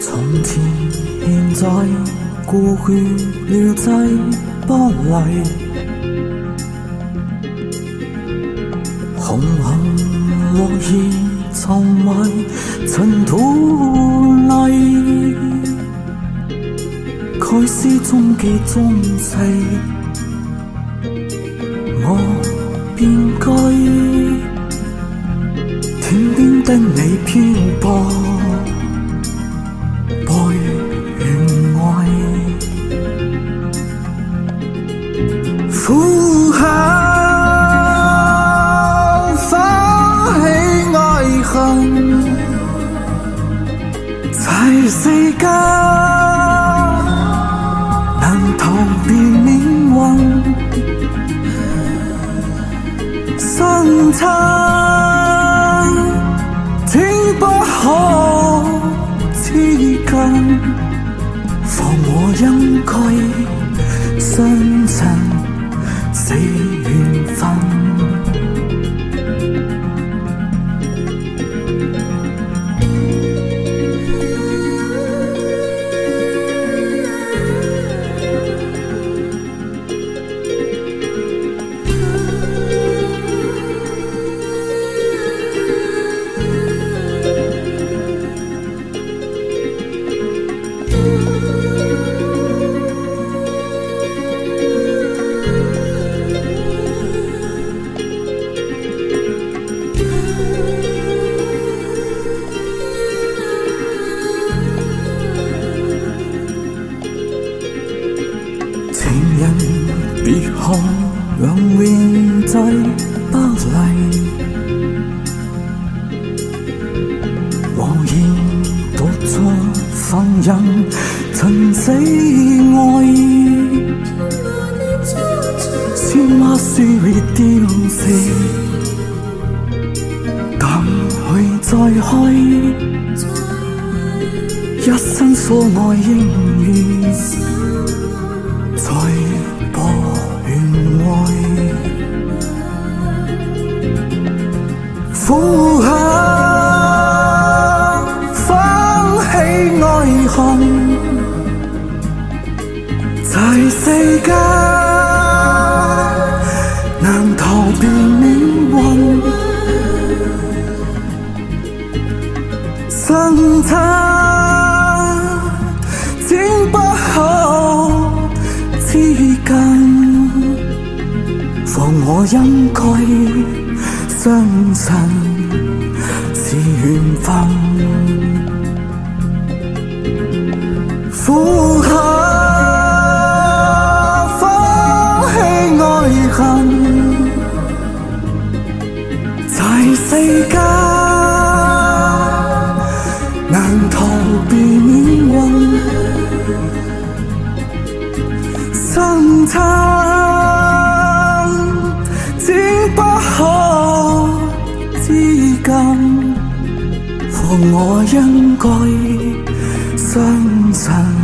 从前、现在、过去了，再不来。红杏落叶，秋埋尘土泥。盖世宗基宗室，我变改。天边的你漂泊。呼喊，翻起爱恨，在世间难逃避命运，生亲，竟不可接近，放我应该相衬。是缘分。永远在巴黎，无言独坐放任尘世爱意，鲜花书会凋谢，但去再开，一生所爱应遇，在。爱恨，在世间难逃避命运，生差竟不可接近，防我应该。相信是缘分，难逃避命运，相差。我应该相信。